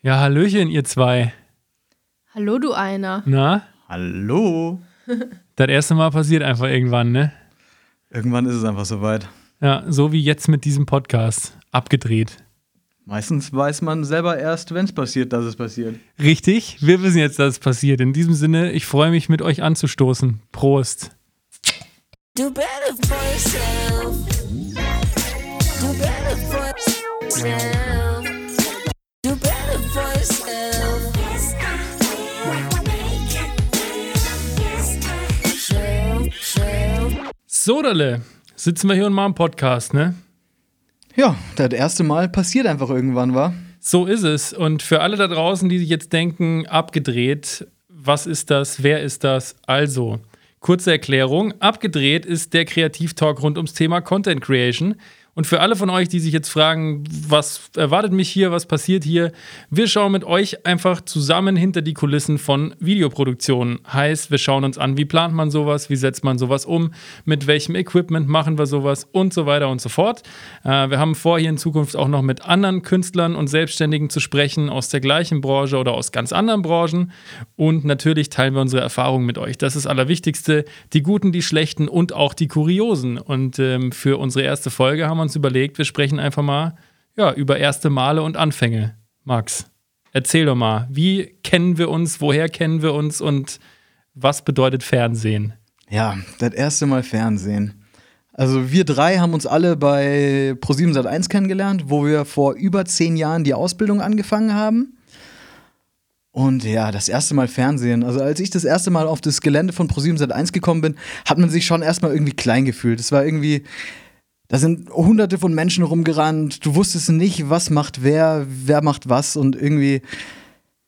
Ja, Hallöchen, ihr zwei. Hallo, du einer. Na? Hallo. Das erste Mal passiert einfach irgendwann, ne? Irgendwann ist es einfach soweit. Ja, so wie jetzt mit diesem Podcast. Abgedreht. Meistens weiß man selber erst, wenn es passiert, dass es passiert. Richtig, wir wissen jetzt, dass es passiert. In diesem Sinne, ich freue mich, mit euch anzustoßen. Prost. Do better for yourself. Do better for yourself. Sodale, sitzen wir hier und machen einen Podcast, ne? Ja, das erste Mal passiert einfach irgendwann, war. So ist es. Und für alle da draußen, die sich jetzt denken, abgedreht, was ist das, wer ist das? Also, kurze Erklärung. Abgedreht ist der Kreativtalk rund ums Thema Content Creation. Und für alle von euch, die sich jetzt fragen, was erwartet mich hier, was passiert hier, wir schauen mit euch einfach zusammen hinter die Kulissen von Videoproduktionen. Heißt, wir schauen uns an, wie plant man sowas, wie setzt man sowas um, mit welchem Equipment machen wir sowas und so weiter und so fort. Äh, wir haben vor, hier in Zukunft auch noch mit anderen Künstlern und Selbstständigen zu sprechen aus der gleichen Branche oder aus ganz anderen Branchen. Und natürlich teilen wir unsere Erfahrungen mit euch. Das ist das Allerwichtigste. Die guten, die schlechten und auch die kuriosen. Und ähm, für unsere erste Folge haben wir uns überlegt, wir sprechen einfach mal ja, über erste Male und Anfänge. Max, erzähl doch mal, wie kennen wir uns, woher kennen wir uns und was bedeutet Fernsehen? Ja, das erste Mal Fernsehen. Also wir drei haben uns alle bei Pro7 Sat1 kennengelernt, wo wir vor über zehn Jahren die Ausbildung angefangen haben. Und ja, das erste Mal Fernsehen. Also als ich das erste Mal auf das Gelände von Pro7 Sat1 gekommen bin, hat man sich schon erstmal irgendwie klein gefühlt. Es war irgendwie, da sind hunderte von Menschen rumgerannt. Du wusstest nicht, was macht wer, wer macht was und irgendwie,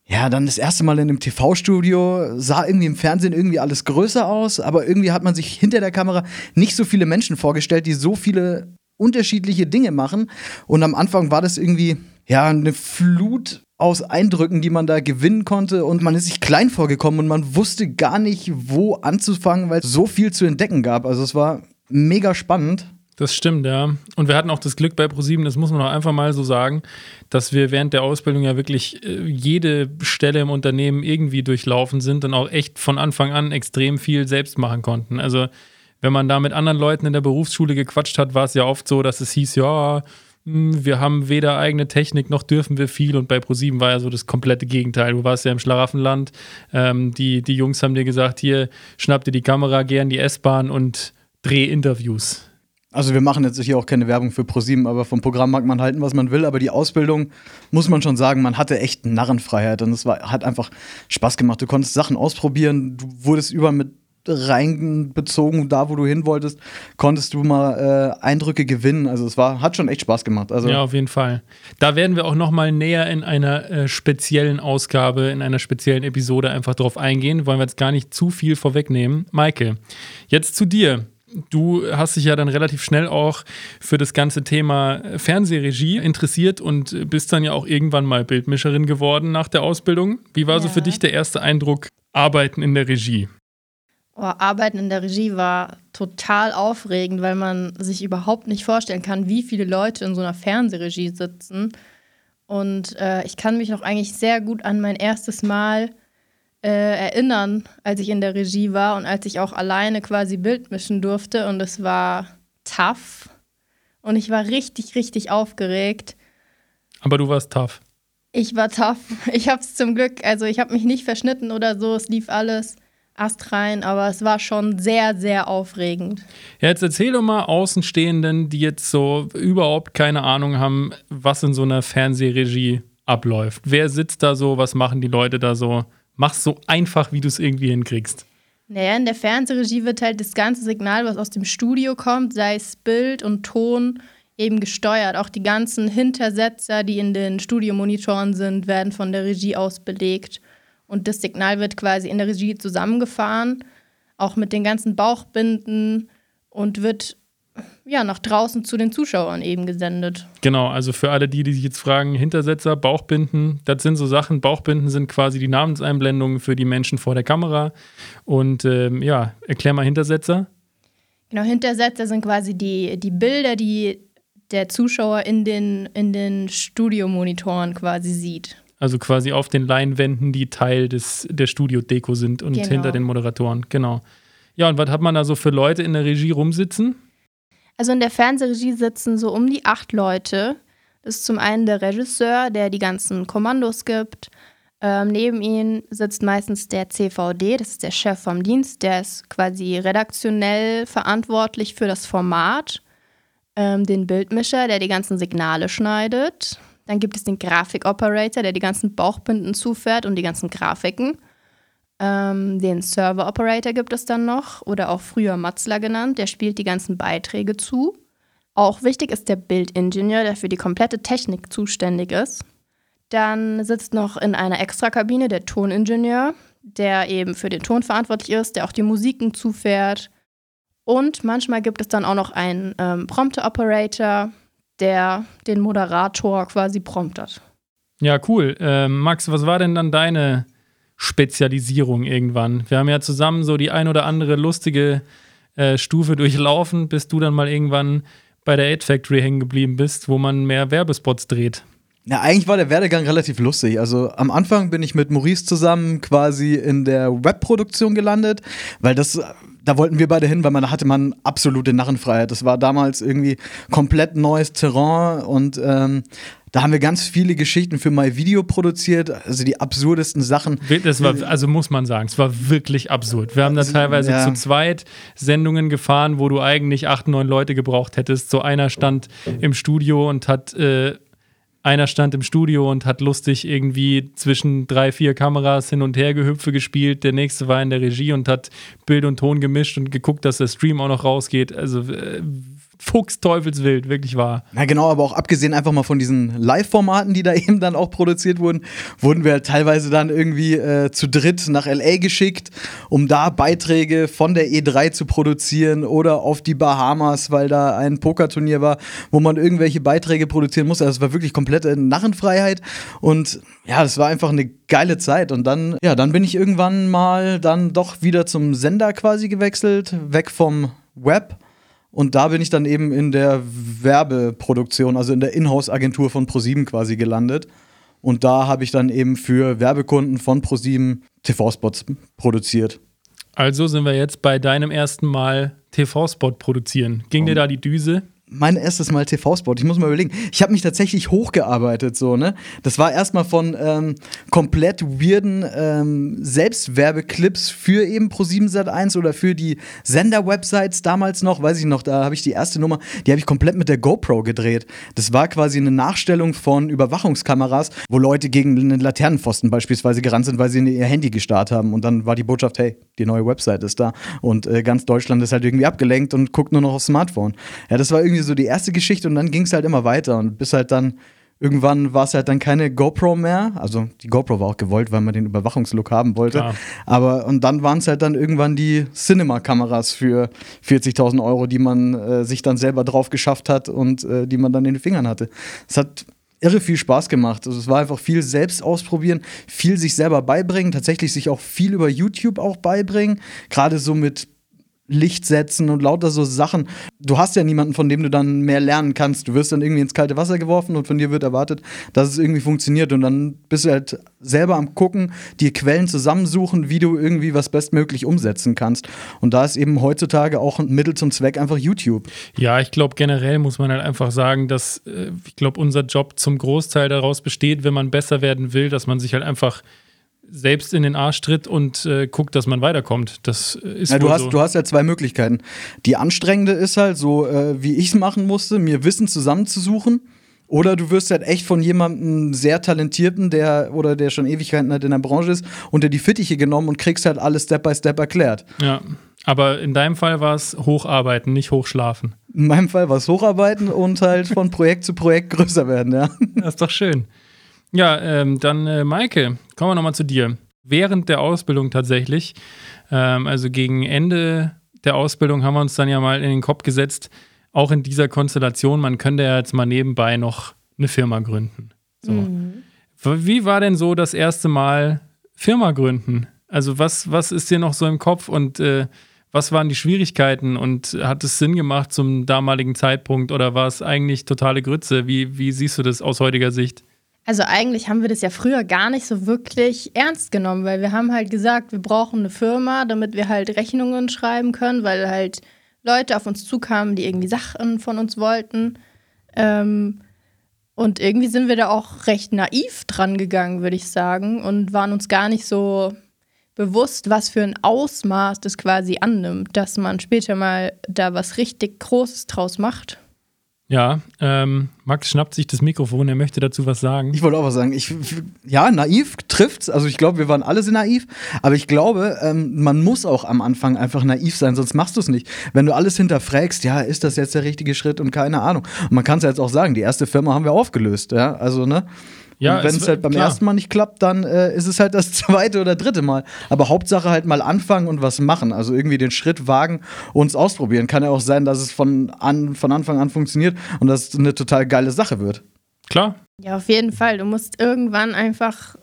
ja, dann das erste Mal in einem TV-Studio sah irgendwie im Fernsehen irgendwie alles größer aus, aber irgendwie hat man sich hinter der Kamera nicht so viele Menschen vorgestellt, die so viele unterschiedliche Dinge machen. Und am Anfang war das irgendwie, ja, eine Flut aus Eindrücken, die man da gewinnen konnte. Und man ist sich klein vorgekommen und man wusste gar nicht, wo anzufangen, weil es so viel zu entdecken gab. Also es war mega spannend. Das stimmt, ja. Und wir hatten auch das Glück bei ProSieben, das muss man auch einfach mal so sagen, dass wir während der Ausbildung ja wirklich äh, jede Stelle im Unternehmen irgendwie durchlaufen sind und auch echt von Anfang an extrem viel selbst machen konnten. Also, wenn man da mit anderen Leuten in der Berufsschule gequatscht hat, war es ja oft so, dass es hieß, ja, hm, wir haben weder eigene Technik noch dürfen wir viel. Und bei ProSieben war ja so das komplette Gegenteil. Du warst ja im Schlaraffenland. Ähm, die, die Jungs haben dir gesagt, hier, schnapp dir die Kamera, geh an die S-Bahn und dreh Interviews. Also wir machen jetzt hier auch keine Werbung für ProSieben, aber vom Programm mag man halten, was man will. Aber die Ausbildung, muss man schon sagen, man hatte echt Narrenfreiheit. Und es war, hat einfach Spaß gemacht. Du konntest Sachen ausprobieren, du wurdest überall mit reinbezogen, da wo du hin wolltest, konntest du mal äh, Eindrücke gewinnen. Also es war, hat schon echt Spaß gemacht. Also Ja, auf jeden Fall. Da werden wir auch noch mal näher in einer äh, speziellen Ausgabe, in einer speziellen Episode einfach drauf eingehen. Wollen wir jetzt gar nicht zu viel vorwegnehmen. Maike, jetzt zu dir. Du hast dich ja dann relativ schnell auch für das ganze Thema Fernsehregie interessiert und bist dann ja auch irgendwann mal Bildmischerin geworden nach der Ausbildung. Wie war so Ja. für dich der erste Eindruck, Arbeiten in der Regie? Oh, Arbeiten in der Regie war total aufregend, weil man sich überhaupt nicht vorstellen kann, wie viele Leute in so einer Fernsehregie sitzen. Und äh, ich kann mich noch eigentlich sehr gut an mein erstes Mal äh, erinnern, als ich in der Regie war und als ich auch alleine quasi Bild mischen durfte. Und es war tough. Und ich war richtig, richtig aufgeregt. Aber du warst tough. Ich war tough. Ich habe es zum Glück, also ich habe mich nicht verschnitten oder so. Es lief alles astrein, aber es war schon sehr, sehr aufregend. Ja, jetzt erzähl doch mal Außenstehenden, die jetzt so überhaupt keine Ahnung haben, was in so einer Fernsehregie abläuft. Wer sitzt da so? Was machen die Leute da so? Mach's so einfach, wie du es irgendwie hinkriegst. Naja, in der Fernsehregie wird halt das ganze Signal, was aus dem Studio kommt, sei es Bild und Ton, eben gesteuert. Auch die ganzen Hintersetzer, die in den Studiomonitoren sind, werden von der Regie aus belegt. Und das Signal wird quasi in der Regie zusammengefahren, auch mit den ganzen Bauchbinden und wird ja nach draußen zu den Zuschauern eben gesendet. Genau, also für alle die, die sich jetzt fragen, Hintersetzer, Bauchbinden, das sind so Sachen. Bauchbinden sind quasi die Namenseinblendungen für die Menschen vor der Kamera. Und ähm, ja, erklär mal Hintersetzer. Genau, Hintersetzer sind quasi die, die Bilder, die der Zuschauer in den, in den Studiomonitoren quasi sieht. Also quasi auf den Leinwänden, die Teil des, der Studio-Deko sind und Genau. hinter den Moderatoren. Genau. Ja, und was hat man da so für Leute in der Regie rumsitzen? Also in der Fernsehregie sitzen so um die acht Leute. Das ist zum einen der Regisseur, der die ganzen Kommandos gibt. Ähm, neben ihm sitzt meistens der CVD, das ist der Chef vom Dienst. Der ist quasi redaktionell verantwortlich für das Format. Ähm, den Bildmischer, der die ganzen Signale schneidet. Dann gibt es den Grafikoperator, der die ganzen Bauchbinden zufährt und die ganzen Grafiken. Ähm, den Server Operator gibt es dann noch oder auch früher Matzler genannt, der spielt die ganzen Beiträge zu. Auch wichtig ist der Bildingenieur, der für die komplette Technik zuständig ist. Dann sitzt noch in einer Extrakabine der Toningenieur, der eben für den Ton verantwortlich ist, der auch die Musiken zufährt. Und manchmal gibt es dann auch noch einen ähm, Prompter Operator, der den Moderator quasi promptet. Ja, cool. Ähm, Max, was war denn dann deine Spezialisierung irgendwann? Wir haben ja zusammen so die ein oder andere lustige äh, Stufe durchlaufen, bis du dann mal irgendwann bei der Aid Factory hängen geblieben bist, wo man mehr Werbespots dreht. Ja, eigentlich war der Werdegang relativ lustig. Also am Anfang bin ich mit Maurice zusammen quasi in der Webproduktion gelandet, weil das, da wollten wir beide hin, weil man da hatte man absolute Narrenfreiheit. Das war damals irgendwie komplett neues Terrain und ähm, da haben wir ganz viele Geschichten für My Video produziert, also die absurdesten Sachen. Das war, also muss man sagen, es war wirklich absurd. Wir haben da teilweise ja. zu zweit Sendungen gefahren, wo du eigentlich acht, neun Leute gebraucht hättest. So einer stand im Studio und hat, äh, einer stand im Studio und hat lustig irgendwie zwischen drei, vier Kameras hin und her Gehüpfe gespielt. Der nächste war in der Regie und hat Bild und Ton gemischt und geguckt, dass der Stream auch noch rausgeht. Also äh, Fuchs Teufelswild, wirklich wahr. Na genau, aber auch abgesehen einfach mal von diesen Live-Formaten, die da eben dann auch produziert wurden, wurden wir halt teilweise dann irgendwie äh, zu dritt nach LA geschickt, um da Beiträge von der E3 zu produzieren oder auf die Bahamas, weil da ein Pokerturnier war, wo man irgendwelche Beiträge produzieren musste. Also es war wirklich komplette Narrenfreiheit und ja, das war einfach eine geile Zeit und dann ja, dann bin ich irgendwann mal dann doch wieder zum Sender quasi gewechselt, weg vom Web. Und da bin ich dann eben in der Werbeproduktion, also in der Inhouse-Agentur von ProSieben quasi gelandet. Und da habe ich dann eben für Werbekunden von ProSieben TV-Spots produziert. Also sind wir jetzt bei deinem ersten Mal TV-Spot produzieren. Ging dir da die Düse? Mein erstes Mal TV-Spot. Ich muss mal überlegen. Ich habe mich tatsächlich hochgearbeitet, so, ne? Das war erstmal von ähm, komplett weirden ähm, Selbstwerbeclips für eben Pro7 Sat1 oder für die Sender-Websites damals noch, weiß ich noch, da habe ich die erste Nummer, die habe ich komplett mit der GoPro gedreht. Das war quasi eine Nachstellung von Überwachungskameras, wo Leute gegen einen Laternenpfosten beispielsweise gerannt sind, weil sie ihr Handy gestarrt haben. Und dann war die Botschaft, hey, die neue Website ist da. Und äh, ganz Deutschland ist halt irgendwie abgelenkt und guckt nur noch aufs Smartphone. Ja, das war irgendwie so die erste Geschichte und dann ging es halt immer weiter und bis halt dann irgendwann war es halt dann keine GoPro mehr. Also die GoPro war auch gewollt, weil man den Überwachungslook haben wollte. Klar. Aber und dann waren es halt dann irgendwann die Cinema-Kameras für 40.000 Euro, die man äh, sich dann selber drauf geschafft hat und äh, die man dann in den Fingern hatte. Es hat irre viel Spaß gemacht. Also es war einfach viel selbst ausprobieren, viel sich selber beibringen, tatsächlich sich auch viel über YouTube auch beibringen, gerade so mit Licht setzen und lauter so Sachen. Du hast ja niemanden, von dem du dann mehr lernen kannst. Du wirst dann irgendwie ins kalte Wasser geworfen und von dir wird erwartet, dass es irgendwie funktioniert. Und dann bist du halt selber am Gucken, dir Quellen zusammensuchen, wie du irgendwie was bestmöglich umsetzen kannst. Und da ist eben heutzutage auch ein Mittel zum Zweck einfach YouTube. Ja, ich glaube, generell muss man halt einfach sagen, dass äh, ich glaube, unser Job zum Großteil daraus besteht, wenn man besser werden will, dass man sich halt einfach selbst in den Arsch tritt und äh, guckt, dass man weiterkommt. Das äh, ist Ja, du, hast, so. du hast ja zwei Möglichkeiten. Die anstrengende ist halt so, äh, wie ich es machen musste, mir Wissen zusammenzusuchen. Oder du wirst halt echt von jemandem sehr talentierten, der oder der schon Ewigkeiten halt in der Branche ist, unter die Fittiche genommen und kriegst halt alles Step by Step erklärt. ja. Aber in deinem Fall war es hocharbeiten, nicht hochschlafen. In meinem Fall war es Hocharbeiten und halt von Projekt zu Projekt größer werden, ja. Das ist doch schön. Ja, ähm, dann äh, Maike, kommen wir nochmal zu dir. Während der Ausbildung tatsächlich, ähm, also gegen Ende der Ausbildung haben wir uns dann ja mal in den Kopf gesetzt, auch in dieser Konstellation, man könnte ja jetzt mal nebenbei noch eine Firma gründen. So. Wie war denn so das erste Mal Firma gründen? Also was, was ist dir noch so im Kopf und äh, was waren die Schwierigkeiten und hat es Sinn gemacht zum damaligen Zeitpunkt oder war es eigentlich totale Grütze? Wie, wie siehst du das aus heutiger Sicht? Also eigentlich haben wir das ja früher gar nicht so wirklich ernst genommen, weil wir haben halt gesagt, wir brauchen eine Firma, damit wir halt Rechnungen schreiben können, weil halt Leute auf uns zukamen, die irgendwie Sachen von uns wollten. Ähm, und irgendwie sind wir da auch recht naiv dran gegangen, würde ich sagen, und waren uns gar nicht so bewusst, was für ein Ausmaß das quasi annimmt, dass man später mal da was richtig Großes draus macht. Ja, ähm, Max schnappt sich das Mikrofon, er möchte dazu was sagen. Ich wollte auch was sagen. Ich, ja, naiv trifft's. Also ich glaube, wir waren alle sehr naiv. Aber ich glaube, ähm, man muss auch am Anfang einfach naiv sein, sonst machst du es nicht. Wenn du alles hinterfragst, ja, ist das jetzt der richtige Schritt und keine Ahnung. Und man kann es ja jetzt auch sagen, die erste Firma haben wir aufgelöst, ja. Also, ne? Ja, und wenn es halt beim klar. ersten Mal nicht klappt, dann äh, ist es halt das zweite oder dritte Mal. Aber Hauptsache halt mal anfangen und was machen. Also irgendwie den Schritt wagen und es ausprobieren. Kann ja auch sein, dass es von, an, von Anfang an funktioniert und dass es eine total geile Sache wird. Klar, Ja, auf jeden Fall. Du musst irgendwann einfach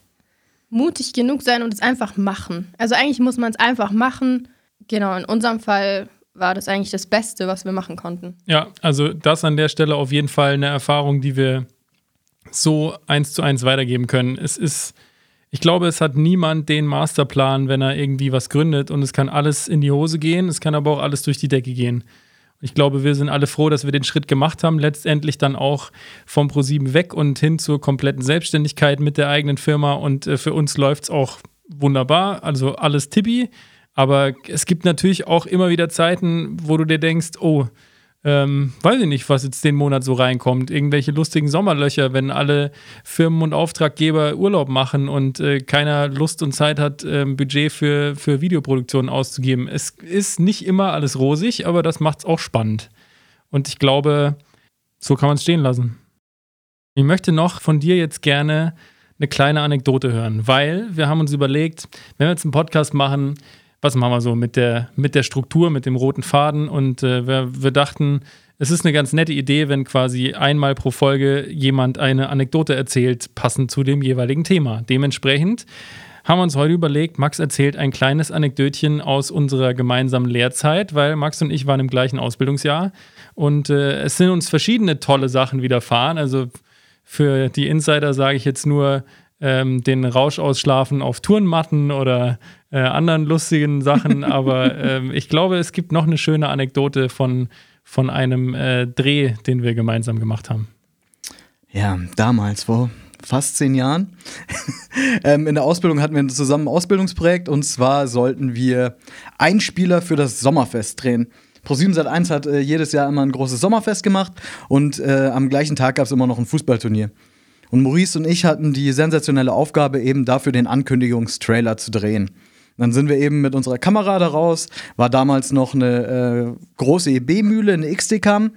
mutig genug sein und es einfach machen. Also eigentlich muss man es einfach machen. Genau, in unserem Fall war das eigentlich das Beste, was wir machen konnten. Ja, also das an der Stelle auf jeden Fall eine Erfahrung, die wir so eins zu eins weitergeben können. Es ist, ich glaube, es hat niemand den Masterplan, wenn er irgendwie was gründet und es kann alles in die Hose gehen, es kann aber auch alles durch die Decke gehen. Ich glaube, wir sind alle froh, dass wir den Schritt gemacht haben, letztendlich dann auch vom ProSieben weg und hin zur kompletten Selbstständigkeit mit der eigenen Firma und äh, für uns läuft es auch wunderbar, also alles tippi. Aber es gibt natürlich auch immer wieder Zeiten, wo du dir denkst, oh, ähm, weiß ich nicht, was jetzt den Monat so reinkommt. Irgendwelche lustigen Sommerlöcher, wenn alle Firmen und Auftraggeber Urlaub machen und äh, keiner Lust und Zeit hat, ähm, Budget für, für Videoproduktionen auszugeben. Es ist nicht immer alles rosig, aber das macht es auch spannend. Und ich glaube, so kann man es stehen lassen. Ich möchte noch von dir jetzt gerne eine kleine Anekdote hören, weil wir haben uns überlegt, wenn wir jetzt einen Podcast machen, was machen wir so mit der, mit der Struktur, mit dem roten Faden und äh, wir, wir dachten, es ist eine ganz nette Idee, wenn quasi einmal pro Folge jemand eine Anekdote erzählt, passend zu dem jeweiligen Thema. Dementsprechend haben wir uns heute überlegt, Max erzählt ein kleines Anekdötchen aus unserer gemeinsamen Lehrzeit, weil Max und ich waren im gleichen Ausbildungsjahr und äh, es sind uns verschiedene tolle Sachen widerfahren. Also für die Insider sage ich jetzt nur ähm, den Rausch ausschlafen auf Turnmatten oder äh, anderen lustigen Sachen, aber ähm, ich glaube, es gibt noch eine schöne Anekdote von, von einem äh, Dreh, den wir gemeinsam gemacht haben. Ja, damals, vor fast zehn Jahren. ähm, in der Ausbildung hatten wir zusammen ein Ausbildungsprojekt und zwar sollten wir Einspieler für das Sommerfest drehen. ProSieben Sat1 hat äh, jedes Jahr immer ein großes Sommerfest gemacht und äh, am gleichen Tag gab es immer noch ein Fußballturnier. Und Maurice und ich hatten die sensationelle Aufgabe, eben dafür den Ankündigungstrailer zu drehen. Dann sind wir eben mit unserer Kamera da raus, war damals noch eine äh, große EB-Mühle, eine XD-Cam,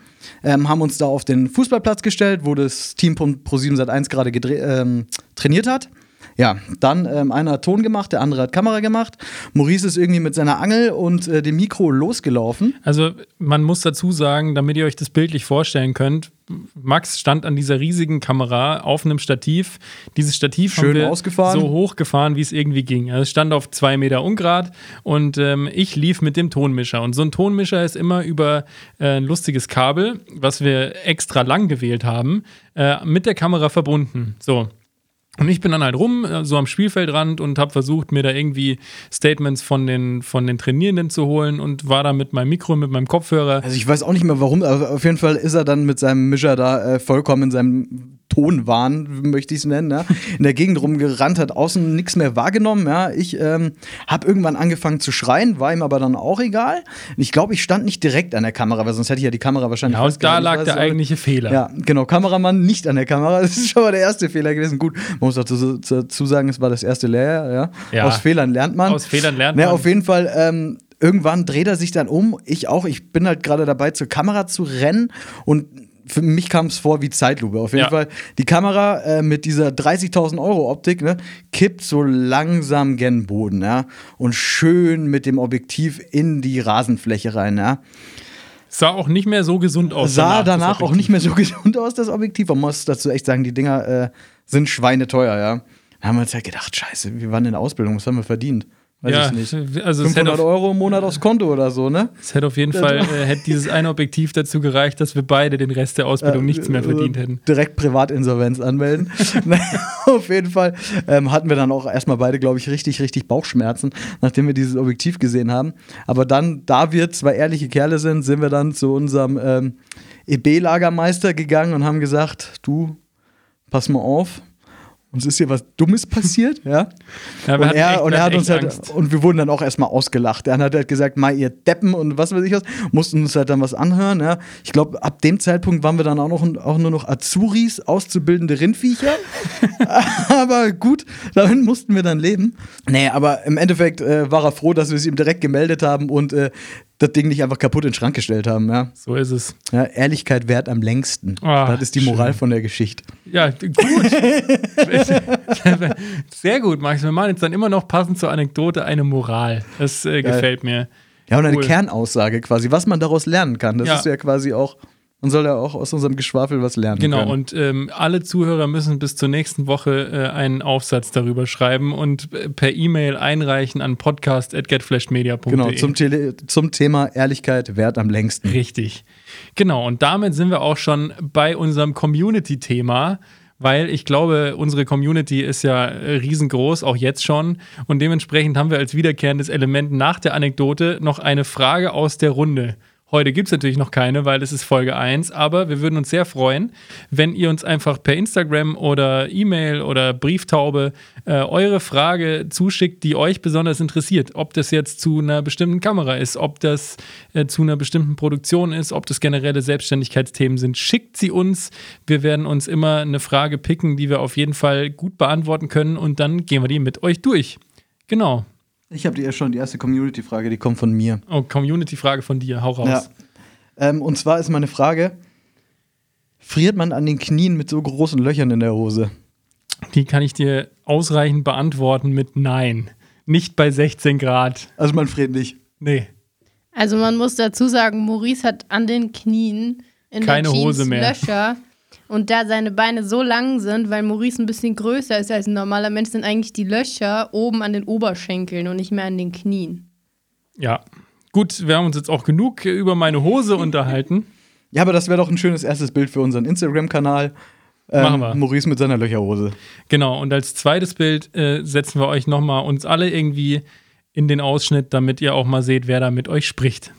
ähm, haben uns da auf den Fußballplatz gestellt, wo das Team von Pro7 Sat1 gerade ähm, trainiert hat. Ja, dann ähm, einer hat Ton gemacht, der andere hat Kamera gemacht. Maurice ist irgendwie mit seiner Angel und äh, dem Mikro losgelaufen. Also man muss dazu sagen, damit ihr euch das bildlich vorstellen könnt, Max stand an dieser riesigen Kamera auf einem Stativ. Dieses Stativ Schön haben wir ausgefahren. so hochgefahren, wie es irgendwie ging. Also es stand auf zwei Meter Ungrad und ähm, ich lief mit dem Tonmischer. Und so ein Tonmischer ist immer über äh, ein lustiges Kabel, was wir extra lang gewählt haben, äh, mit der Kamera verbunden. So. Und ich bin dann halt rum, äh, so am Spielfeldrand und habe versucht, mir da irgendwie Statements von den, von den Trainierenden zu holen und war da mit meinem Mikro, mit meinem Kopfhörer. Also ich weiß auch nicht mehr warum, aber auf jeden Fall ist er dann mit seinem Mischer da äh, vollkommen in seinem Tonwahn, möchte ich es nennen, ja, in der Gegend rumgerannt, hat außen nichts mehr wahrgenommen. Ja. Ich ähm, habe irgendwann angefangen zu schreien, war ihm aber dann auch egal. Ich glaube, ich stand nicht direkt an der Kamera, weil sonst hätte ich ja die Kamera wahrscheinlich Ja, und da lag weiß der eigentliche Fehler. Ja, genau, Kameramann nicht an der Kamera. Das ist schon mal der erste Fehler gewesen. Gut, man muss dazu, dazu sagen, es war das erste Lehrjahr, ja. Ja. Aus Fehlern lernt man. Aus Fehlern lernt Ja, man. auf jeden Fall, ähm, irgendwann dreht er sich dann um. Ich auch. Ich bin halt gerade dabei, zur Kamera zu rennen und für mich kam es vor wie Zeitlupe. Auf jeden Ja. Fall, die Kamera äh, mit dieser 30.000 Euro Optik ne, kippt so langsam gen Boden, ja. Und schön mit dem Objektiv in die Rasenfläche rein, ja. Sah auch nicht mehr so gesund aus. Sah das danach auch nicht mehr so gesund aus, das Objektiv. Man muss dazu echt sagen, die Dinger äh, sind schweineteuer, ja. Da haben wir uns halt gedacht, scheiße, wir waren in der Ausbildung, was haben wir verdient? Weiß ja, ich nicht. also es hätte, 500 auf, Euro im Monat aufs Konto oder so, ne? es hätte auf jeden Fall, äh, hätte dieses eine Objektiv dazu gereicht, dass wir beide den Rest der Ausbildung nichts mehr verdient äh, hätten. Direkt Privatinsolvenz anmelden. Auf jeden Fall ähm, hatten wir dann auch erstmal beide, glaube ich, richtig, richtig Bauchschmerzen, nachdem wir dieses Objektiv gesehen haben. Aber dann, da wir zwei ehrliche Kerle sind, sind wir dann zu unserem ähm, EB-Lagermeister gegangen und haben gesagt, du, pass mal auf. Uns ist hier was Dummes passiert, ja. Ja, und er, und wir er hat uns halt, Angst. und wir wurden dann auch erstmal ausgelacht. Er hat halt gesagt, mal ihr Deppen und was weiß ich was, mussten uns halt dann was anhören, ja. Ich glaube, ab dem Zeitpunkt waren wir dann auch, noch, auch nur noch Azuris, auszubildende Rindviecher. aber gut, damit mussten wir dann leben. Nee, aber im Endeffekt äh, war er froh, dass wir es ihm direkt gemeldet haben und äh, das Ding nicht einfach kaputt in den Schrank gestellt haben, ja. So ist es. ja Ehrlichkeit wert am längsten. Ah, das ist die Moral von der Geschichte. Ja, gut. Sehr gut, Max. Wir machen jetzt dann immer noch passend zur Anekdote eine Moral. Das äh, gefällt mir. Ja, und eine Cool. Kernaussage quasi, was man daraus lernen kann. Das Ja. ist ja quasi auch, man soll ja auch aus unserem Geschwafel was lernen Genau, können. und ähm, alle Zuhörer müssen bis zur nächsten Woche äh, einen Aufsatz darüber schreiben und äh, per E-Mail einreichen an podcast.getflashmedia.de. Genau, zum, Tele zum Thema Ehrlichkeit wert am längsten. Richtig. Genau, und damit sind wir auch schon bei unserem Community-Thema, weil ich glaube, unsere Community ist ja äh, riesengroß, auch jetzt schon. Und dementsprechend haben wir als wiederkehrendes Element nach der Anekdote noch eine Frage aus der Runde. Heute gibt es natürlich noch keine, weil es ist Folge 1, aber wir würden uns sehr freuen, wenn ihr uns einfach per Instagram oder E-Mail oder Brieftaube äh, eure Frage zuschickt, die euch besonders interessiert. Ob das jetzt zu einer bestimmten Kamera ist, ob das äh, zu einer bestimmten Produktion ist, ob das generelle Selbstständigkeitsthemen sind. Schickt sie uns. Wir werden uns immer eine Frage picken, die wir auf jeden Fall gut beantworten können und dann gehen wir die mit euch durch. Genau. Ich habe dir schon die erste Community-Frage, die kommt von mir. Oh, Community-Frage von dir. Hau raus. Ja. Ähm, und zwar ist meine Frage: Friert man an den Knien mit so großen Löchern in der Hose? Die kann ich dir ausreichend beantworten mit Nein. Nicht bei 16 Grad. Also man friert nicht. Nee. Also man muss dazu sagen, Maurice hat an den Knien in Keine der Jeans Hose mehr. Löcher. Und da seine Beine so lang sind, weil Maurice ein bisschen größer ist als ein normaler Mensch, sind eigentlich die Löcher oben an den Oberschenkeln und nicht mehr an den Knien. Ja. Gut, wir haben uns jetzt auch genug über meine Hose unterhalten. Ja, aber das wäre doch ein schönes erstes Bild für unseren Instagram-Kanal. Ähm, Machen wir. Maurice mit seiner Löcherhose. Genau, und als zweites Bild äh, setzen wir euch nochmal uns alle irgendwie in den Ausschnitt, damit ihr auch mal seht, wer da mit euch spricht.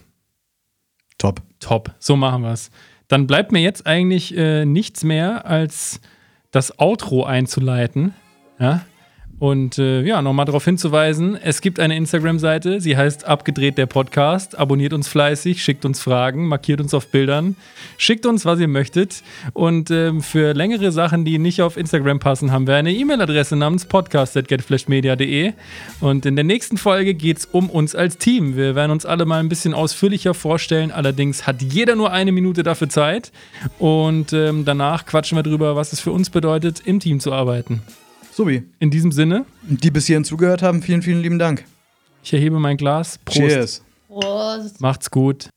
Top. Top, so machen wir es. Dann bleibt mir jetzt eigentlich äh, nichts mehr, als das Outro einzuleiten. Ja? Und äh, ja, nochmal darauf hinzuweisen, es gibt eine Instagram-Seite, sie heißt Abgedreht der Podcast. Abonniert uns fleißig, schickt uns Fragen, markiert uns auf Bildern, schickt uns, was ihr möchtet. Und ähm, für längere Sachen, die nicht auf Instagram passen, haben wir eine E-Mail-Adresse namens podcast.getflashmedia.de. Und in der nächsten Folge geht es um uns als Team. Wir werden uns alle mal ein bisschen ausführlicher vorstellen. Allerdings hat jeder nur eine Minute dafür Zeit. Und ähm, danach quatschen wir drüber, was es für uns bedeutet, im Team zu arbeiten. Sobi. In diesem Sinne, Die bis hierhin zugehört haben, vielen, vielen lieben Dank. ich erhebe mein Glas. Prost. Cheers. Prost. Macht's gut.